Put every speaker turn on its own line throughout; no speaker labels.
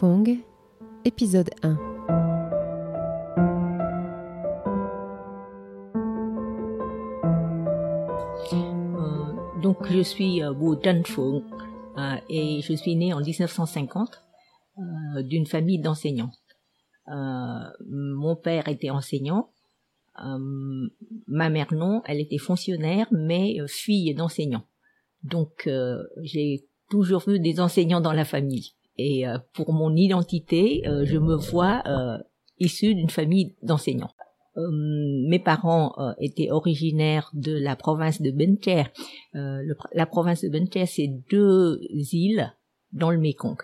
Fong, épisode 1.
Euh, donc je suis euh, Wu Danfeng euh, et je suis née en 1950 euh, d'une famille d'enseignants. Mon père était enseignant, ma mère non, elle était fonctionnaire mais fille d'enseignant. Donc j'ai toujours vu des enseignants dans la famille. Et euh, pour mon identité, euh, je me vois euh, issue d'une famille d'enseignants. Euh, mes parents euh, étaient originaires de la province de Bencher. Euh, la province de Bencher, c'est deux îles dans le Mékong.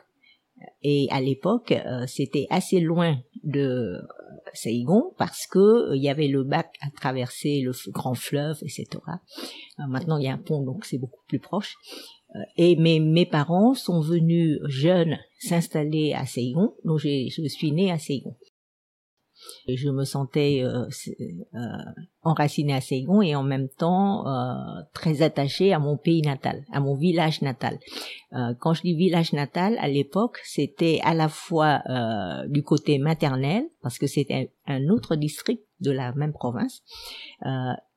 Et à l'époque, c'était assez loin de Saigon parce que il y avait le bac à traverser le grand fleuve, etc. Maintenant, il y a un pont, donc c'est beaucoup plus proche. Euh, et mes, mes parents sont venus jeunes s'installer à Saigon, donc je suis née à Saigon. Et je me sentais euh, euh, enracinée à Saigon et en même temps euh, très attachée à mon pays natal, à mon village natal. Euh, quand je dis village natal, à l'époque, c'était à la fois euh, du côté maternel, parce que c'était un autre district de la même province,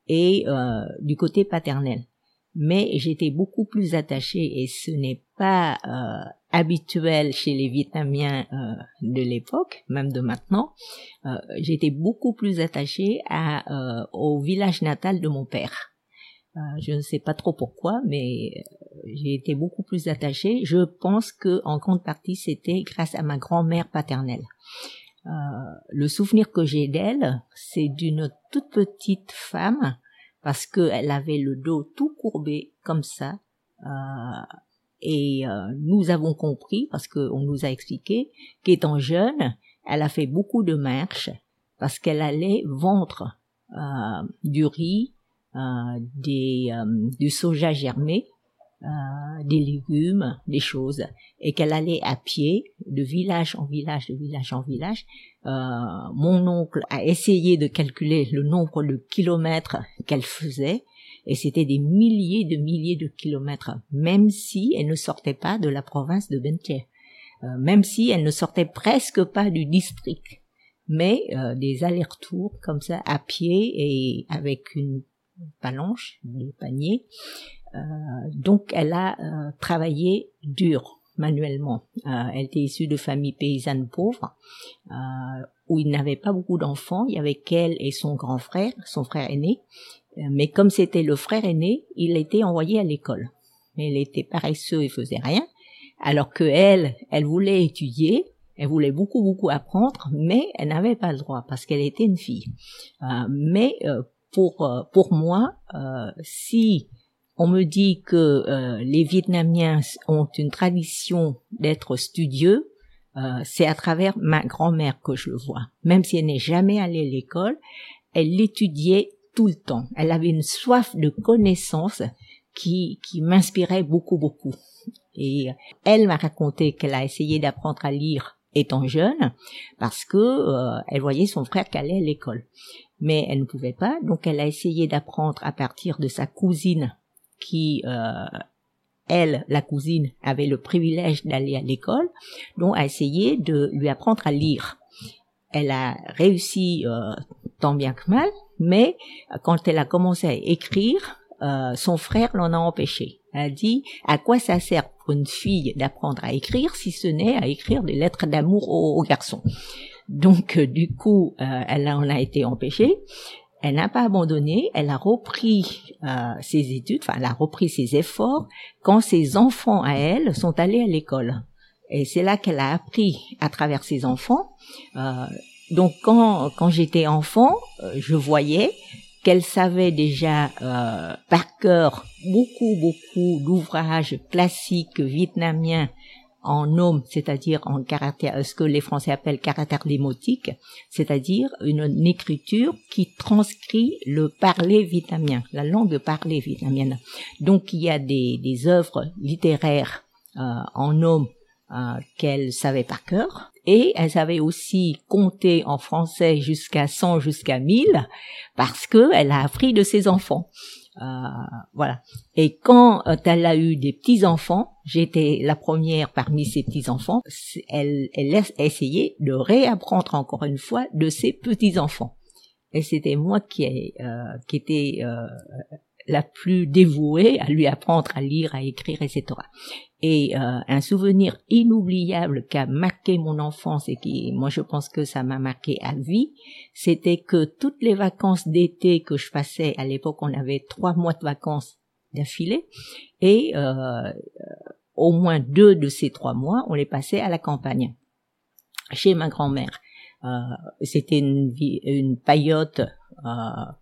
et du côté paternel. Mais j'étais beaucoup plus attachée, et ce n'est pas euh, habituel chez les Vietnamiens euh, de l'époque, même de maintenant, euh, j'étais beaucoup plus attachée à, euh, au village natal de mon père. Euh, je ne sais pas trop pourquoi, mais euh, j'ai été beaucoup plus attachée. Je pense que en grande partie c'était grâce à ma grand-mère paternelle. Le souvenir que j'ai d'elle, c'est d'une toute petite femme parce qu'elle avait le dos tout courbé comme ça. Euh, et euh, nous avons compris, parce qu'on nous a expliqué, qu'étant jeune, elle a fait beaucoup de marches parce qu'elle allait vendre euh, du riz, euh, des, euh, du soja germé, euh, des légumes, des choses, et qu'elle allait à pied de village en village, de village en village. Euh, mon oncle a essayé de calculer le nombre de kilomètres qu'elle faisait, et c'était des milliers de milliers de kilomètres, même si elle ne sortait pas de la province de Bentia, euh, même si elle ne sortait presque pas du district, mais euh, des allers-retours comme ça à pied et avec une palanche, de panier. Euh, donc elle a euh, travaillé dur manuellement. Euh, elle était issue de familles paysannes pauvres où il n'avait pas beaucoup d'enfants. Il y avait qu'elle et son grand frère, son frère aîné. Mais comme c'était le frère aîné, il était envoyé à l'école. Mais il était paresseux et faisait rien. Alors que elle, elle voulait étudier, elle voulait beaucoup beaucoup apprendre, mais elle n'avait pas le droit parce qu'elle était une fille. Euh, mais euh, pour pour moi, si on me dit que euh, les Vietnamiens ont une tradition d'être studieux, euh, c'est à travers ma grand-mère que je le vois. Même si elle n'est jamais allée à l'école, elle l'étudiait tout le temps. Elle avait une soif de connaissances qui, qui m'inspirait beaucoup, beaucoup. Et elle m'a raconté qu'elle a essayé d'apprendre à lire étant jeune parce que euh, elle voyait son frère qui allait à l'école. Mais elle ne pouvait pas, donc elle a essayé d'apprendre à partir de sa cousine qui, euh, elle, la cousine, avait le privilège d'aller à l'école, donc a essayé de lui apprendre à lire. Elle a réussi euh, tant bien que mal, mais euh, quand elle a commencé à écrire, euh, son frère l'en a empêché. Elle a dit à quoi ça sert pour une fille d'apprendre à écrire si ce n'est à écrire des lettres d'amour aux, garçons? Donc euh, du coup, euh, elle en a été empêchée. Elle n'a pas abandonné, elle a repris euh, ses études, enfin elle a repris ses efforts quand ses enfants à elle sont allés à l'école. Et c'est là qu'elle a appris à travers ses enfants. Euh, donc quand, quand j'étais enfant, euh, je voyais qu'elle savait déjà euh, par cœur beaucoup, beaucoup d'ouvrages classiques vietnamiens en nom, c'est-à-dire en caractère, ce que les Français appellent caractère démotique, c'est-à-dire une, écriture qui transcrit le parler vietnamien, la langue parler vietnamienne. Donc il y a des, des œuvres littéraires euh, en nom euh, qu'elle savait par cœur, et elle savait aussi compter en français jusqu'à 100, jusqu'à 1000, parce que elle a appris de ses enfants. Euh, voilà. Et quand euh, elle a eu des petits enfants, j'étais la première parmi ces petits enfants. Elle, elle a essayé de réapprendre encore une fois de ses petits enfants. Et c'était moi qui, euh, qui était la plus dévouée à lui apprendre à lire, à écrire, etc. Et euh, un souvenir inoubliable qui a marqué mon enfance et qui, moi, je pense que ça m'a marqué à vie, c'était que toutes les vacances d'été que je passais, à l'époque, on avait trois mois de vacances d'affilée, et euh, au moins deux de ces trois mois, on les passait à la campagne, chez ma grand-mère. Euh, c'était une, une paillote euh,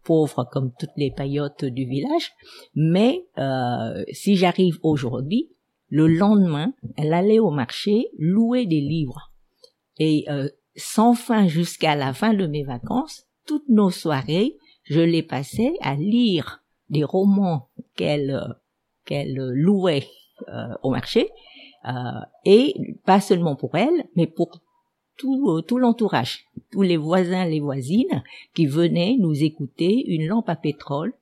pauvre comme toutes les paillotes du village, mais euh, si j'arrive aujourd'hui, le lendemain, elle allait au marché louer des livres. Et euh, sans fin jusqu'à la fin de mes vacances, toutes nos soirées, je les passais à lire des romans qu'elle qu'elle louait euh, au marché, euh, et pas seulement pour elle, mais pour tout, tout l'entourage, tous les voisins, les voisines qui venaient nous écouter, une lampe à pétrole,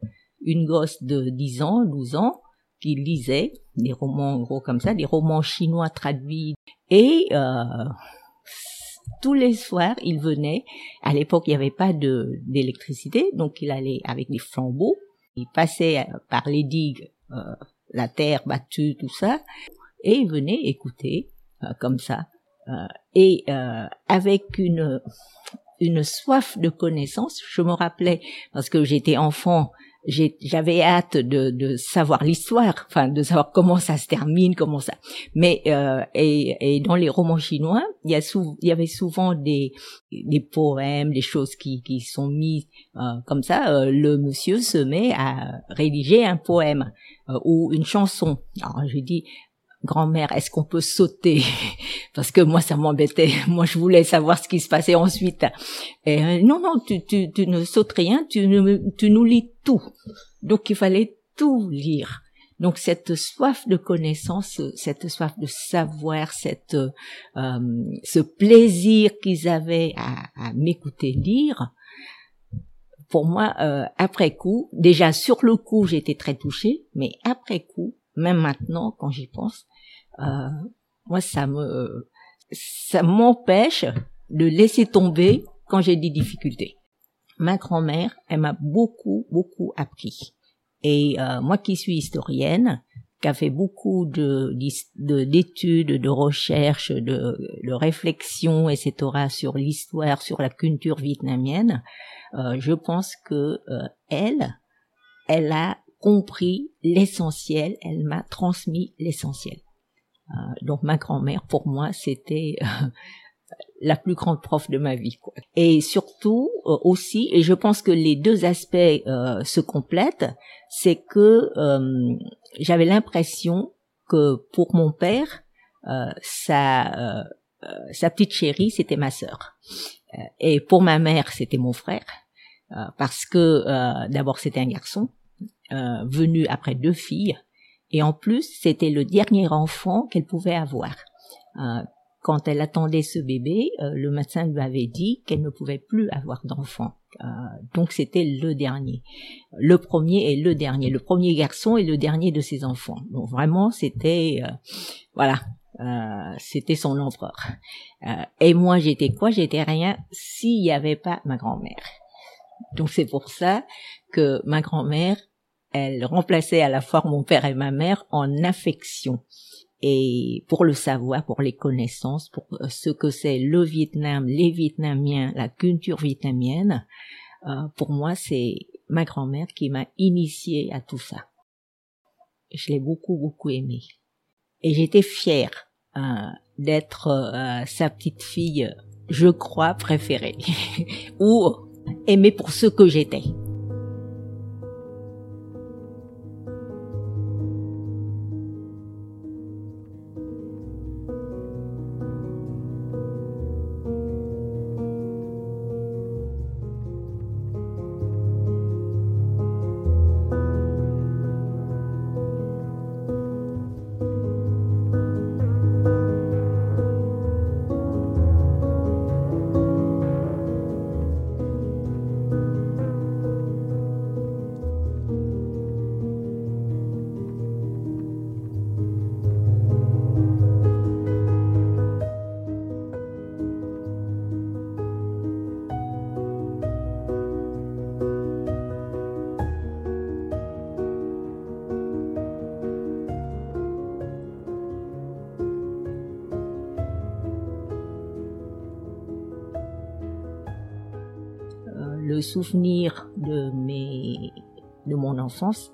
une gosse de 10 ans, 12 ans, qui lisait des romans gros comme ça, des romans chinois traduits. Et euh, tous les soirs, il venait. À l'époque, il n'y avait pas de d'électricité, donc il allait avec des flambeaux. Il passait par les digues, euh, la terre battue, tout ça, et il venait écouter euh, comme ça. Euh, et euh, avec une une soif de connaissance. Je me rappelais parce que j'étais enfant j'avais hâte de, de savoir l'histoire, enfin de savoir comment ça se termine, comment ça. Mais euh, et, et, dans les romans chinois, il y a il y avait souvent des des poèmes, des choses qui qui sont mis euh, comme ça. Euh, le monsieur se met à rédiger un poème euh, ou une chanson. Alors je dis grand-mère, est-ce qu'on peut sauter? Parce que moi, ça m'embêtait. Moi, je voulais savoir ce qui se passait ensuite. Euh, non, non, tu, tu, tu, ne sautes rien, tu, tu nous lis tout. Donc, il fallait tout lire. Donc, cette soif de connaissance, cette soif de savoir, cette, euh, ce plaisir qu'ils avaient à, à m'écouter lire, pour moi, euh, après coup, déjà sur le coup, j'étais très touchée, mais après coup, même maintenant, quand j'y pense, euh, moi, ça me, ça m'empêche de laisser tomber quand j'ai des difficultés. Ma grand-mère, elle m'a beaucoup, beaucoup appris. Et euh, moi qui suis historienne, qui a fait beaucoup de d'études, de, recherches, de, de réflexions, etc. sur l'histoire, sur la culture vietnamienne, euh, je pense que euh, elle, elle a compris l'essentiel, elle m'a transmis l'essentiel. Euh, donc ma grand-mère, pour moi, c'était euh, la plus grande prof de ma vie. Quoi. Et surtout euh, aussi, et je pense que les deux aspects se complètent, c'est que j'avais l'impression que pour mon père, sa, sa petite chérie, c'était ma sœur. et pour ma mère, c'était mon frère. parce que d'abord c'était un garçon venu après deux filles et en plus, c'était le dernier enfant qu'elle pouvait avoir. Euh, quand elle attendait ce bébé, euh, le médecin lui avait dit qu'elle ne pouvait plus avoir d'enfant. Euh, donc c'était le dernier, le premier et le dernier, le premier garçon et le dernier de ses enfants. Donc vraiment, c'était voilà, c'était son empereur. et moi, j'étais quoi? J'étais rien s'il n'y avait pas ma grand-mère. Donc c'est pour ça que ma grand-mère elle remplaçait à la fois mon père et ma mère en affection. Et pour le savoir, pour les connaissances, pour euh, ce que c'est le Vietnam, les Vietnamiens, la culture vietnamienne, euh, pour moi, c'est ma grand-mère qui m'a initié à tout ça. Je l'ai beaucoup, beaucoup aimé. Et j'étais fière euh, d'être sa petite fille, je crois, préférée, ou aimée pour ce que j'étais. Le souvenir de mes de mon enfance,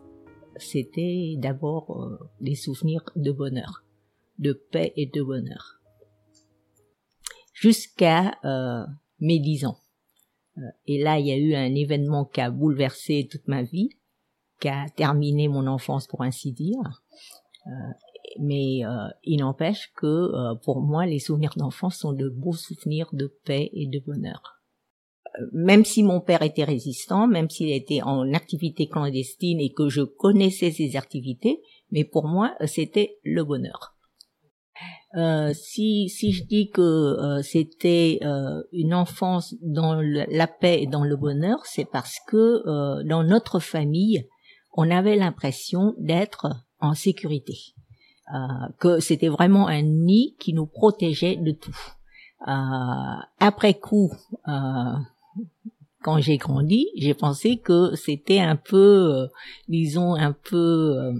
c'était d'abord euh, des souvenirs de bonheur, de paix et de bonheur. Jusqu'à euh, mes dix ans. Euh, et là, il y a eu un événement qui a bouleversé toute ma vie, qui a terminé mon enfance pour ainsi dire. Euh, mais euh, il n'empêche que pour moi, les souvenirs d'enfance sont de beaux souvenirs de paix et de bonheur. Même si mon père était résistant, même s'il était en activité clandestine et que je connaissais ses activités, mais pour moi, c'était le bonheur. Euh, si si je dis que euh, c'était euh, une enfance dans la paix et dans le bonheur, c'est parce que dans notre famille, on avait l'impression d'être en sécurité, que c'était vraiment un nid qui nous protégeait de tout. après coup, quand j'ai grandi, j'ai pensé que c'était un peu, disons, un peu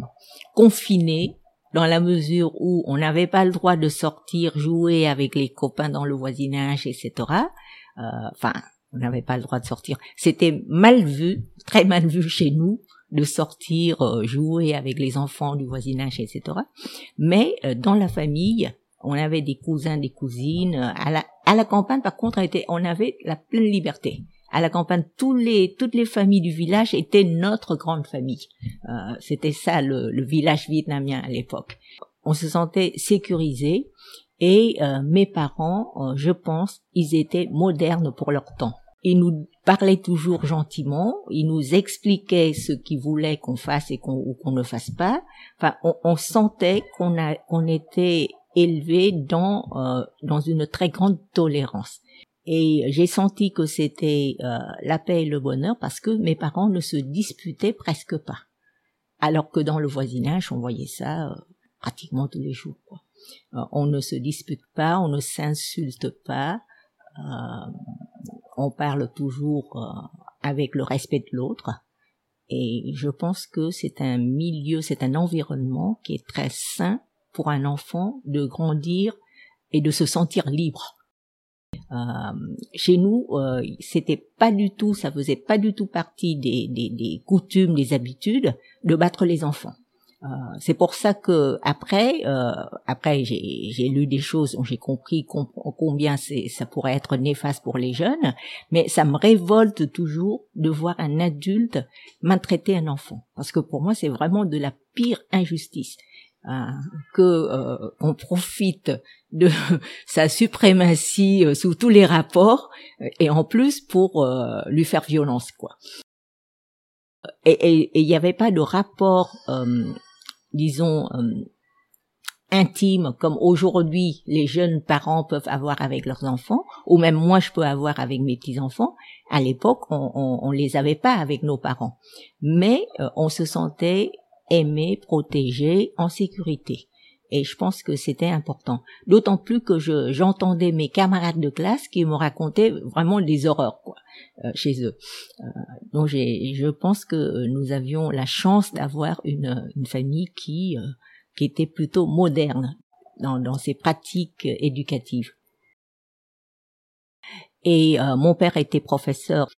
confiné dans la mesure où on n'avait pas le droit de sortir jouer avec les copains dans le voisinage, etc. Euh, enfin, on n'avait pas le droit de sortir. C'était mal vu, très mal vu chez nous de sortir euh, jouer avec les enfants du voisinage, etc. Mais euh, dans la famille, on avait des cousins, des cousines. À la, à la campagne, par contre, on avait la pleine liberté à la campagne, tous les, toutes les familles du village étaient notre grande famille. Euh, C'était ça le, le, village vietnamien à l'époque. On se sentait sécurisé et euh, mes parents, euh, je pense, ils étaient modernes pour leur temps. Ils nous parlaient toujours gentiment, ils nous expliquaient ce qu'ils voulaient qu'on fasse et qu'on ou qu'on ne fasse pas. Enfin, on, on sentait qu'on qu'on était élevé dans euh, dans une très grande tolérance. Et j'ai senti que c'était euh, la paix et le bonheur parce que mes parents ne se disputaient presque pas. Alors que dans le voisinage, on voyait ça euh, pratiquement tous les jours. Quoi. Euh, on ne se dispute pas, on ne s'insulte pas, on parle toujours avec le respect de l'autre. Et je pense que c'est un milieu, c'est un environnement qui est très sain pour un enfant de grandir et de se sentir libre euh, chez nous, euh, c'était pas du tout, ça faisait pas du tout partie des, des, des coutumes, des habitudes de battre les enfants. Euh, c'est pour ça que après, euh, après j'ai lu des choses j'ai compris combien ça pourrait être néfaste pour les jeunes, mais ça me révolte toujours de voir un adulte maltraiter un enfant, parce que pour moi c'est vraiment de la pire injustice. Hein, que euh, on profite de sa suprématie euh, sous tous les rapports et en plus pour euh, lui faire violence quoi. Et il n'y avait pas de rapport, disons, intime comme aujourd'hui les jeunes parents peuvent avoir avec leurs enfants, ou même moi je peux avoir avec mes petits enfants. À l'époque, on, on, on, les avait pas avec nos parents, mais on se sentait aimer, protéger, en sécurité. Et je pense que c'était important. D'autant plus que je, j'entendais mes camarades de classe qui me racontaient vraiment des horreurs quoi, euh, chez eux. Euh, donc j'ai, je pense que nous avions la chance d'avoir une, une famille qui, euh, qui était plutôt moderne dans, dans ses pratiques éducatives. Et mon père était professeur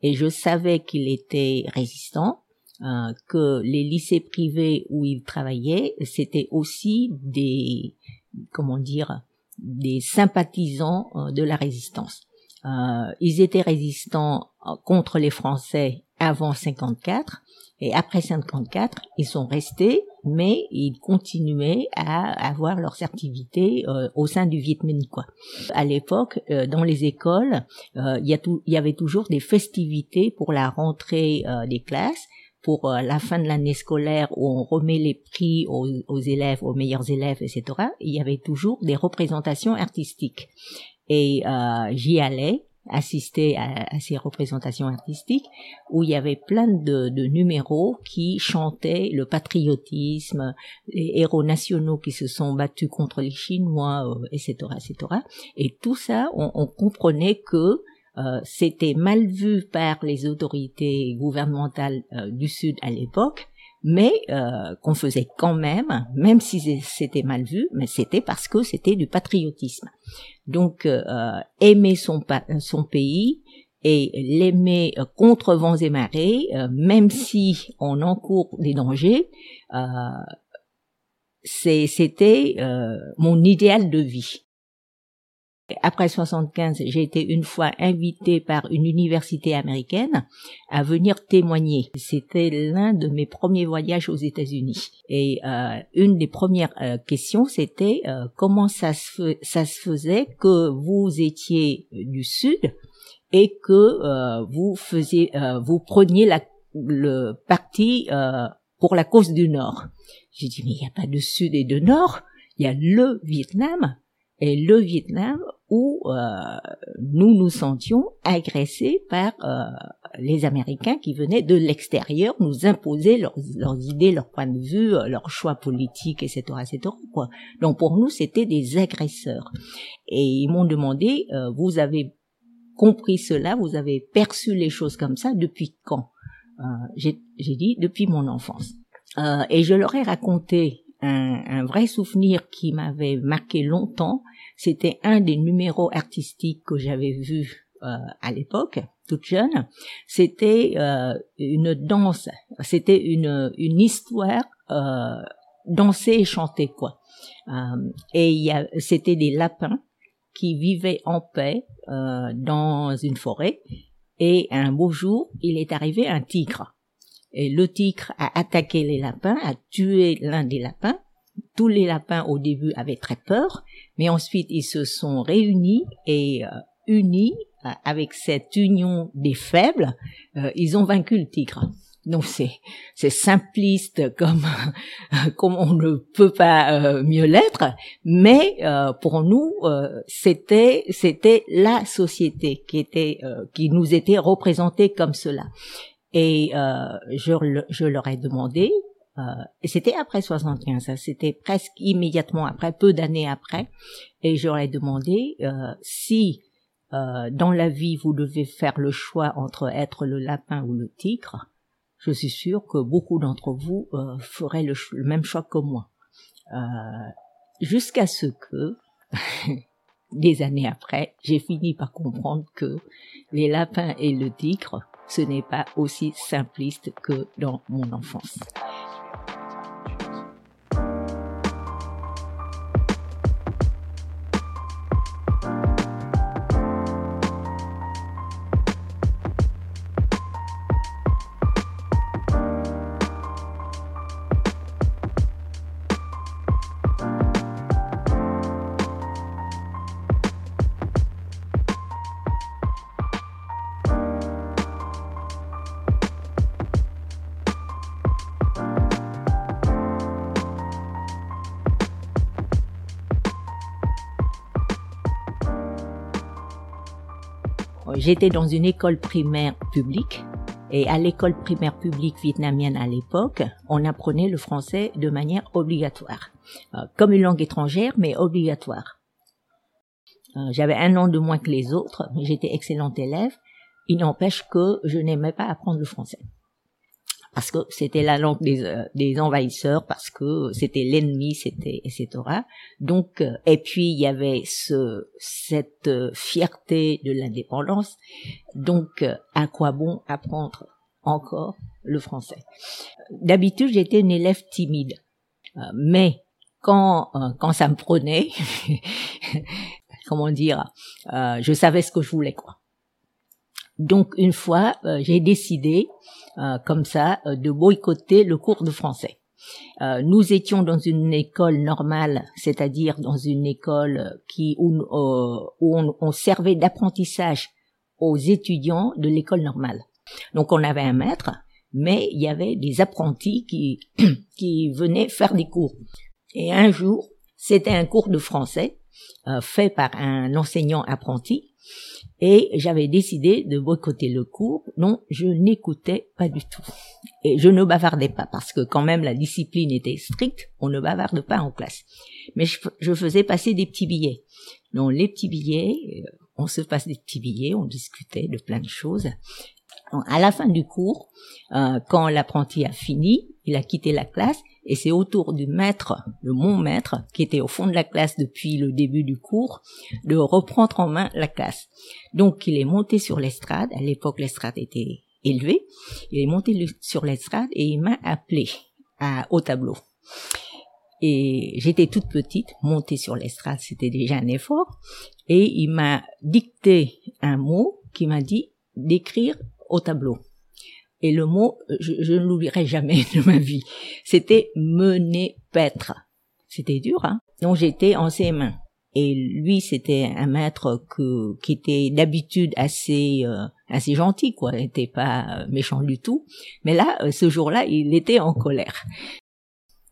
et je savais qu'il était résistant euh, que les lycées privés où il travaillait, c'était aussi des, comment dire, des sympathisants euh, de la résistance. Euh, ils étaient résistants contre les Français avant 54 et après 54 ils sont restés mais ils continuaient à avoir leur activités au sein du Viet Minh quoi. À l'époque dans les écoles il y, y, avait toujours des festivités pour la rentrée des classes pour euh, la fin de l'année scolaire où on remet les prix aux, élèves, aux meilleurs élèves, etc., il y avait toujours des représentations artistiques. Et euh, j'y allais assister à, ces représentations artistiques où il y avait plein de, numéros qui chantaient le patriotisme, les héros nationaux qui se sont battus contre les Chinois, etc., euh, etc. Et tout ça, on, on comprenait que euh, c'était mal vu par les autorités gouvernementales euh, du Sud à l'époque, mais euh, qu'on faisait quand même, même si c'était mal vu, mais c'était parce que c'était du patriotisme. Donc aimer son, son pays et l'aimer euh, contre vents et marées, euh, même si on encourt des dangers, euh, c'était mon idéal de vie. Après 75, j'ai été une fois invitée par une université américaine à venir témoigner. C'était l'un de mes premiers voyages aux États-Unis. Et euh, une des premières euh, questions, c'était euh, comment ça se, ça se faisait que vous étiez du Sud et que vous faisiez, vous preniez la, le parti pour la cause du Nord. J'ai dit mais il n'y a pas de Sud et de Nord, il y a le Vietnam et le Vietnam où euh, nous nous sentions agressés par euh, les Américains qui venaient de l'extérieur nous imposer leurs, idées, leurs points de vue, euh, leurs choix politiques, etc., etc. Quoi. Donc pour nous, c'était des agresseurs. Et ils m'ont demandé, vous avez compris cela, vous avez perçu les choses comme ça depuis quand? J'ai dit depuis mon enfance. et je leur ai raconté un, un vrai souvenir qui m'avait marqué longtemps, c'était un des numéros artistiques que j'avais vu euh, à l'époque, toute jeune. C'était euh, une danse, c'était une, une histoire euh, dansée et chantée quoi. Euh, et c'était des lapins qui vivaient en paix euh, dans une forêt. Et un beau jour, il est arrivé un tigre. Et le tigre a attaqué les lapins, a tué l'un des lapins. Tous les lapins au début avaient très peur, mais ensuite, ils se sont réunis et euh, unis euh, avec cette union des faibles, euh, ils ont vaincu le tigre. Donc c'est c'est simpliste comme comme on ne peut pas mieux l'être, mais pour nous c'était c'était la société qui était qui nous était représentée comme cela. Et je je leur ai demandé euh, et c'était après 75, c'était presque immédiatement après, peu d'années après. Et j'aurais demandé euh, si euh, dans la vie vous devez faire le choix entre être le lapin ou le tigre. Je suis sûre que beaucoup d'entre vous feraient le, même choix que moi. Jusqu'à ce que des années après, j'ai fini par comprendre que les lapins et le tigre, ce n'est pas aussi simpliste que dans mon enfance. J'étais dans une école primaire publique et à l'école primaire publique vietnamienne à l'époque, on apprenait le français de manière obligatoire, euh, comme une langue étrangère mais obligatoire. Euh, j'avais un an de moins que les autres, mais j'étais excellente élève. Il n'empêche que je n'aimais pas apprendre le français parce que c'était la langue des, euh, des envahisseurs, parce que c'était l'ennemi, c'était etc. Donc euh, et puis il y avait ce cette euh, fierté de l'indépendance. Donc à quoi bon apprendre encore le français? D'habitude j'étais une élève timide, mais quand quand ça me prenait, comment dire, je savais ce que je voulais quoi. Donc une fois, j'ai décidé euh, comme ça euh, de boycotter le cours de français. Euh, nous étions dans une école normale, c'est-à-dire dans une école qui où, on, on, servait d'apprentissage aux étudiants de l'école normale. Donc on avait un maître, mais il y avait des apprentis qui qui venaient faire des cours. Et un jour, c'était un cours de français fait par un enseignant apprenti et j'avais décidé de boycotter le cours. Non, je n'écoutais pas du tout. Et je ne bavardais pas parce que quand même la discipline était stricte, on ne bavarde pas en classe. Mais je, faisais passer des petits billets. Donc les petits billets, euh, on se passe des petits billets, on discutait de plein de choses. à la fin du cours, euh, quand l'apprenti a fini, il a quitté la classe Et c'est autour du maître, de mon maître, qui était au fond de la classe depuis le début du cours, de reprendre en main la classe. Donc il est monté sur l'estrade, à l'époque l'estrade était élevée, il est monté sur l'estrade et il m'a appelé au tableau. Et j'étais toute petite, montée sur l'estrade, c'était déjà un effort. Et il m'a dicté un mot qui m'a dit d'écrire au tableau. Et le mot, je, je ne l'oublierai jamais de ma vie. C'était mener paître. C'était dur, hein. Donc j'étais en ses mains. Et lui, c'était un maître que, qui était d'habitude assez euh, assez gentil, quoi. Il n'était pas méchant du tout. Mais là, euh, ce jour-là, il était en colère.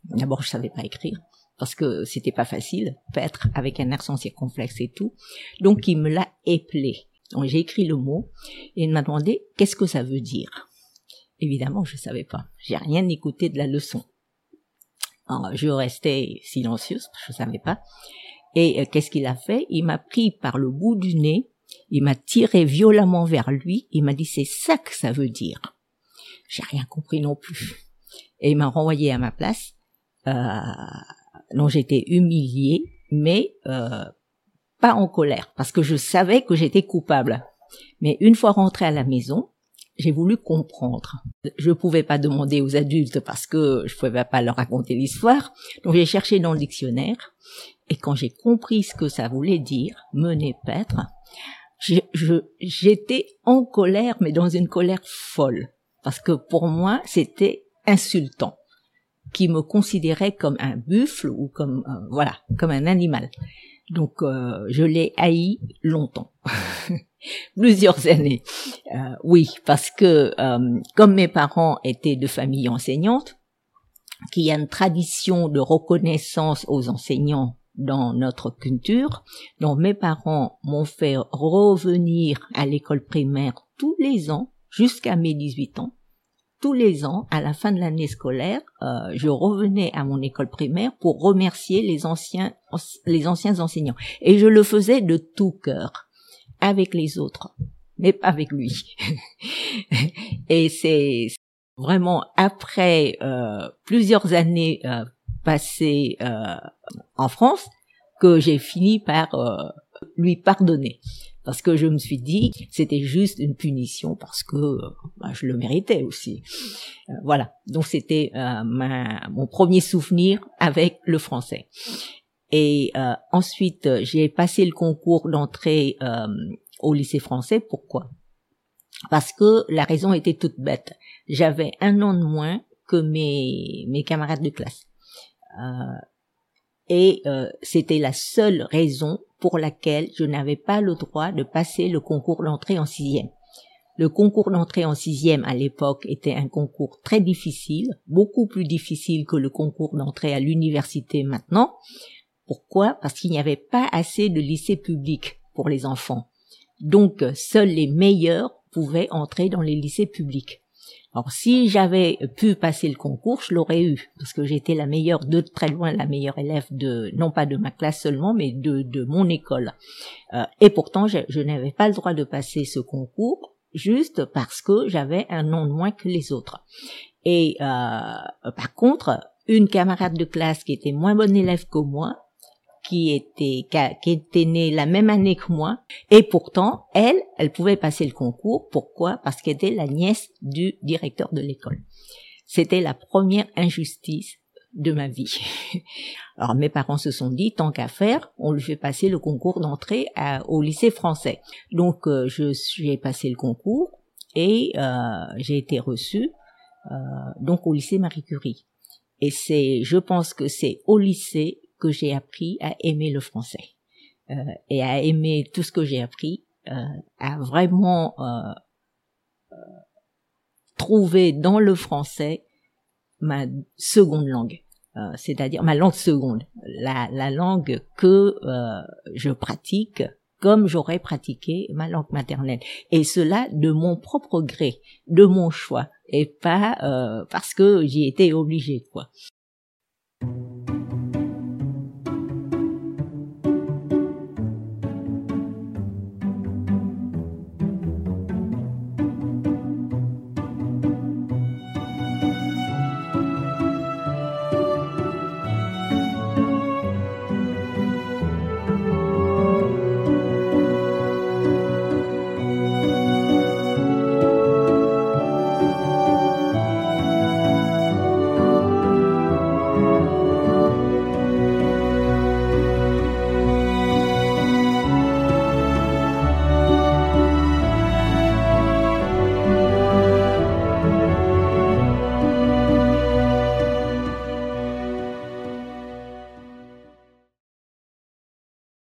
D'abord, je savais pas écrire parce que c'était pas facile, paître avec un accent circonflexe et tout. Donc, il me l'a éplé. Donc, j'ai écrit le mot et il m'a demandé qu'est-ce que ça veut dire? Évidemment, je savais pas. J'ai rien écouté de la leçon. Alors, je restais silencieuse, je savais pas. Et euh, qu'est-ce qu'il a fait? Il m'a pris par le bout du nez, il m'a tiré violemment vers lui, il m'a dit c'est ça que ça veut dire. J'ai rien compris non plus. Et il m'a renvoyé à ma place euh, dont j'étais humiliée, mais euh, pas en colère, parce que je savais que j'étais coupable. Mais une fois rentrée à la maison, j'ai voulu comprendre. Je ne pouvais pas demander aux adultes parce que je ne pouvais pas leur raconter l'histoire. Donc j'ai cherché dans le dictionnaire et quand j'ai compris ce que ça voulait dire, mener paître, j'étais en colère, mais dans une colère folle. Parce que pour moi, c'était insultant qui me considérait comme un buffle ou comme euh, voilà comme un animal. Donc euh, je l'ai haï longtemps, plusieurs années. Euh, oui, parce que comme mes parents étaient de famille enseignante, qu'il a une tradition de reconnaissance aux enseignants dans notre culture. Donc mes parents m'ont fait revenir à l'école primaire tous les ans jusqu'à mes 18 ans tous les ans, à la fin de l'année scolaire, euh, je revenais à mon école primaire pour remercier les anciens, les anciens enseignants. Et je le faisais de tout cœur, avec les autres, mais pas avec lui. Et c'est vraiment après euh, plusieurs années euh, passées en France que j'ai fini par lui pardonner parce que je me suis dit c'était juste une punition parce que bah, je le méritais aussi. Euh, voilà, donc c'était euh, mon premier souvenir avec le français. Et euh, ensuite, j'ai passé le concours d'entrée au lycée français. Pourquoi? Parce que la raison était toute bête. J'avais un an de moins que mes, mes camarades de classe. Et c'était la seule raison pour laquelle je n'avais pas le droit de passer le concours d'entrée en sixième. Le concours d'entrée en sixième à l'époque était un concours très difficile, beaucoup plus difficile que le concours d'entrée à l'université maintenant. Pourquoi? Parce qu'il n'y avait pas assez de lycées publics pour les enfants. Donc seuls les meilleurs pouvaient entrer dans les lycées publics. Alors si j'avais pu passer le concours, je l'aurais eu, parce que j'étais la meilleure, de très loin la meilleure élève de, non pas de ma classe seulement, mais de, de mon école. Euh, et pourtant, je, je n'avais pas le droit de passer ce concours, juste parce que j'avais un nom de moins que les autres. Et euh, par contre, une camarade de classe qui était moins bonne élève que moi, qui était qui était née la même année que moi. Et pourtant elle elle pouvait passer le concours. Pourquoi? Parce qu'elle était la nièce du directeur de l'école. C'était la première injustice de ma vie. Alors mes parents se sont dit tant qu'à faire on lui fait passer le concours d'entrée au lycée français. Donc euh, je j'ai passé le concours et euh, j'ai été reçue euh, donc au lycée Marie Curie. Et c'est je pense que c'est au lycée que j'ai appris à aimer le français euh, et à aimer tout ce que j'ai appris, euh, à vraiment euh, euh, trouver dans le français ma seconde langue, euh, c'est-à-dire ma langue seconde, la, la langue que je pratique comme j'aurais pratiqué ma langue maternelle. Et cela de mon propre gré, de mon choix, et pas parce que j'y étais obligée, quoi.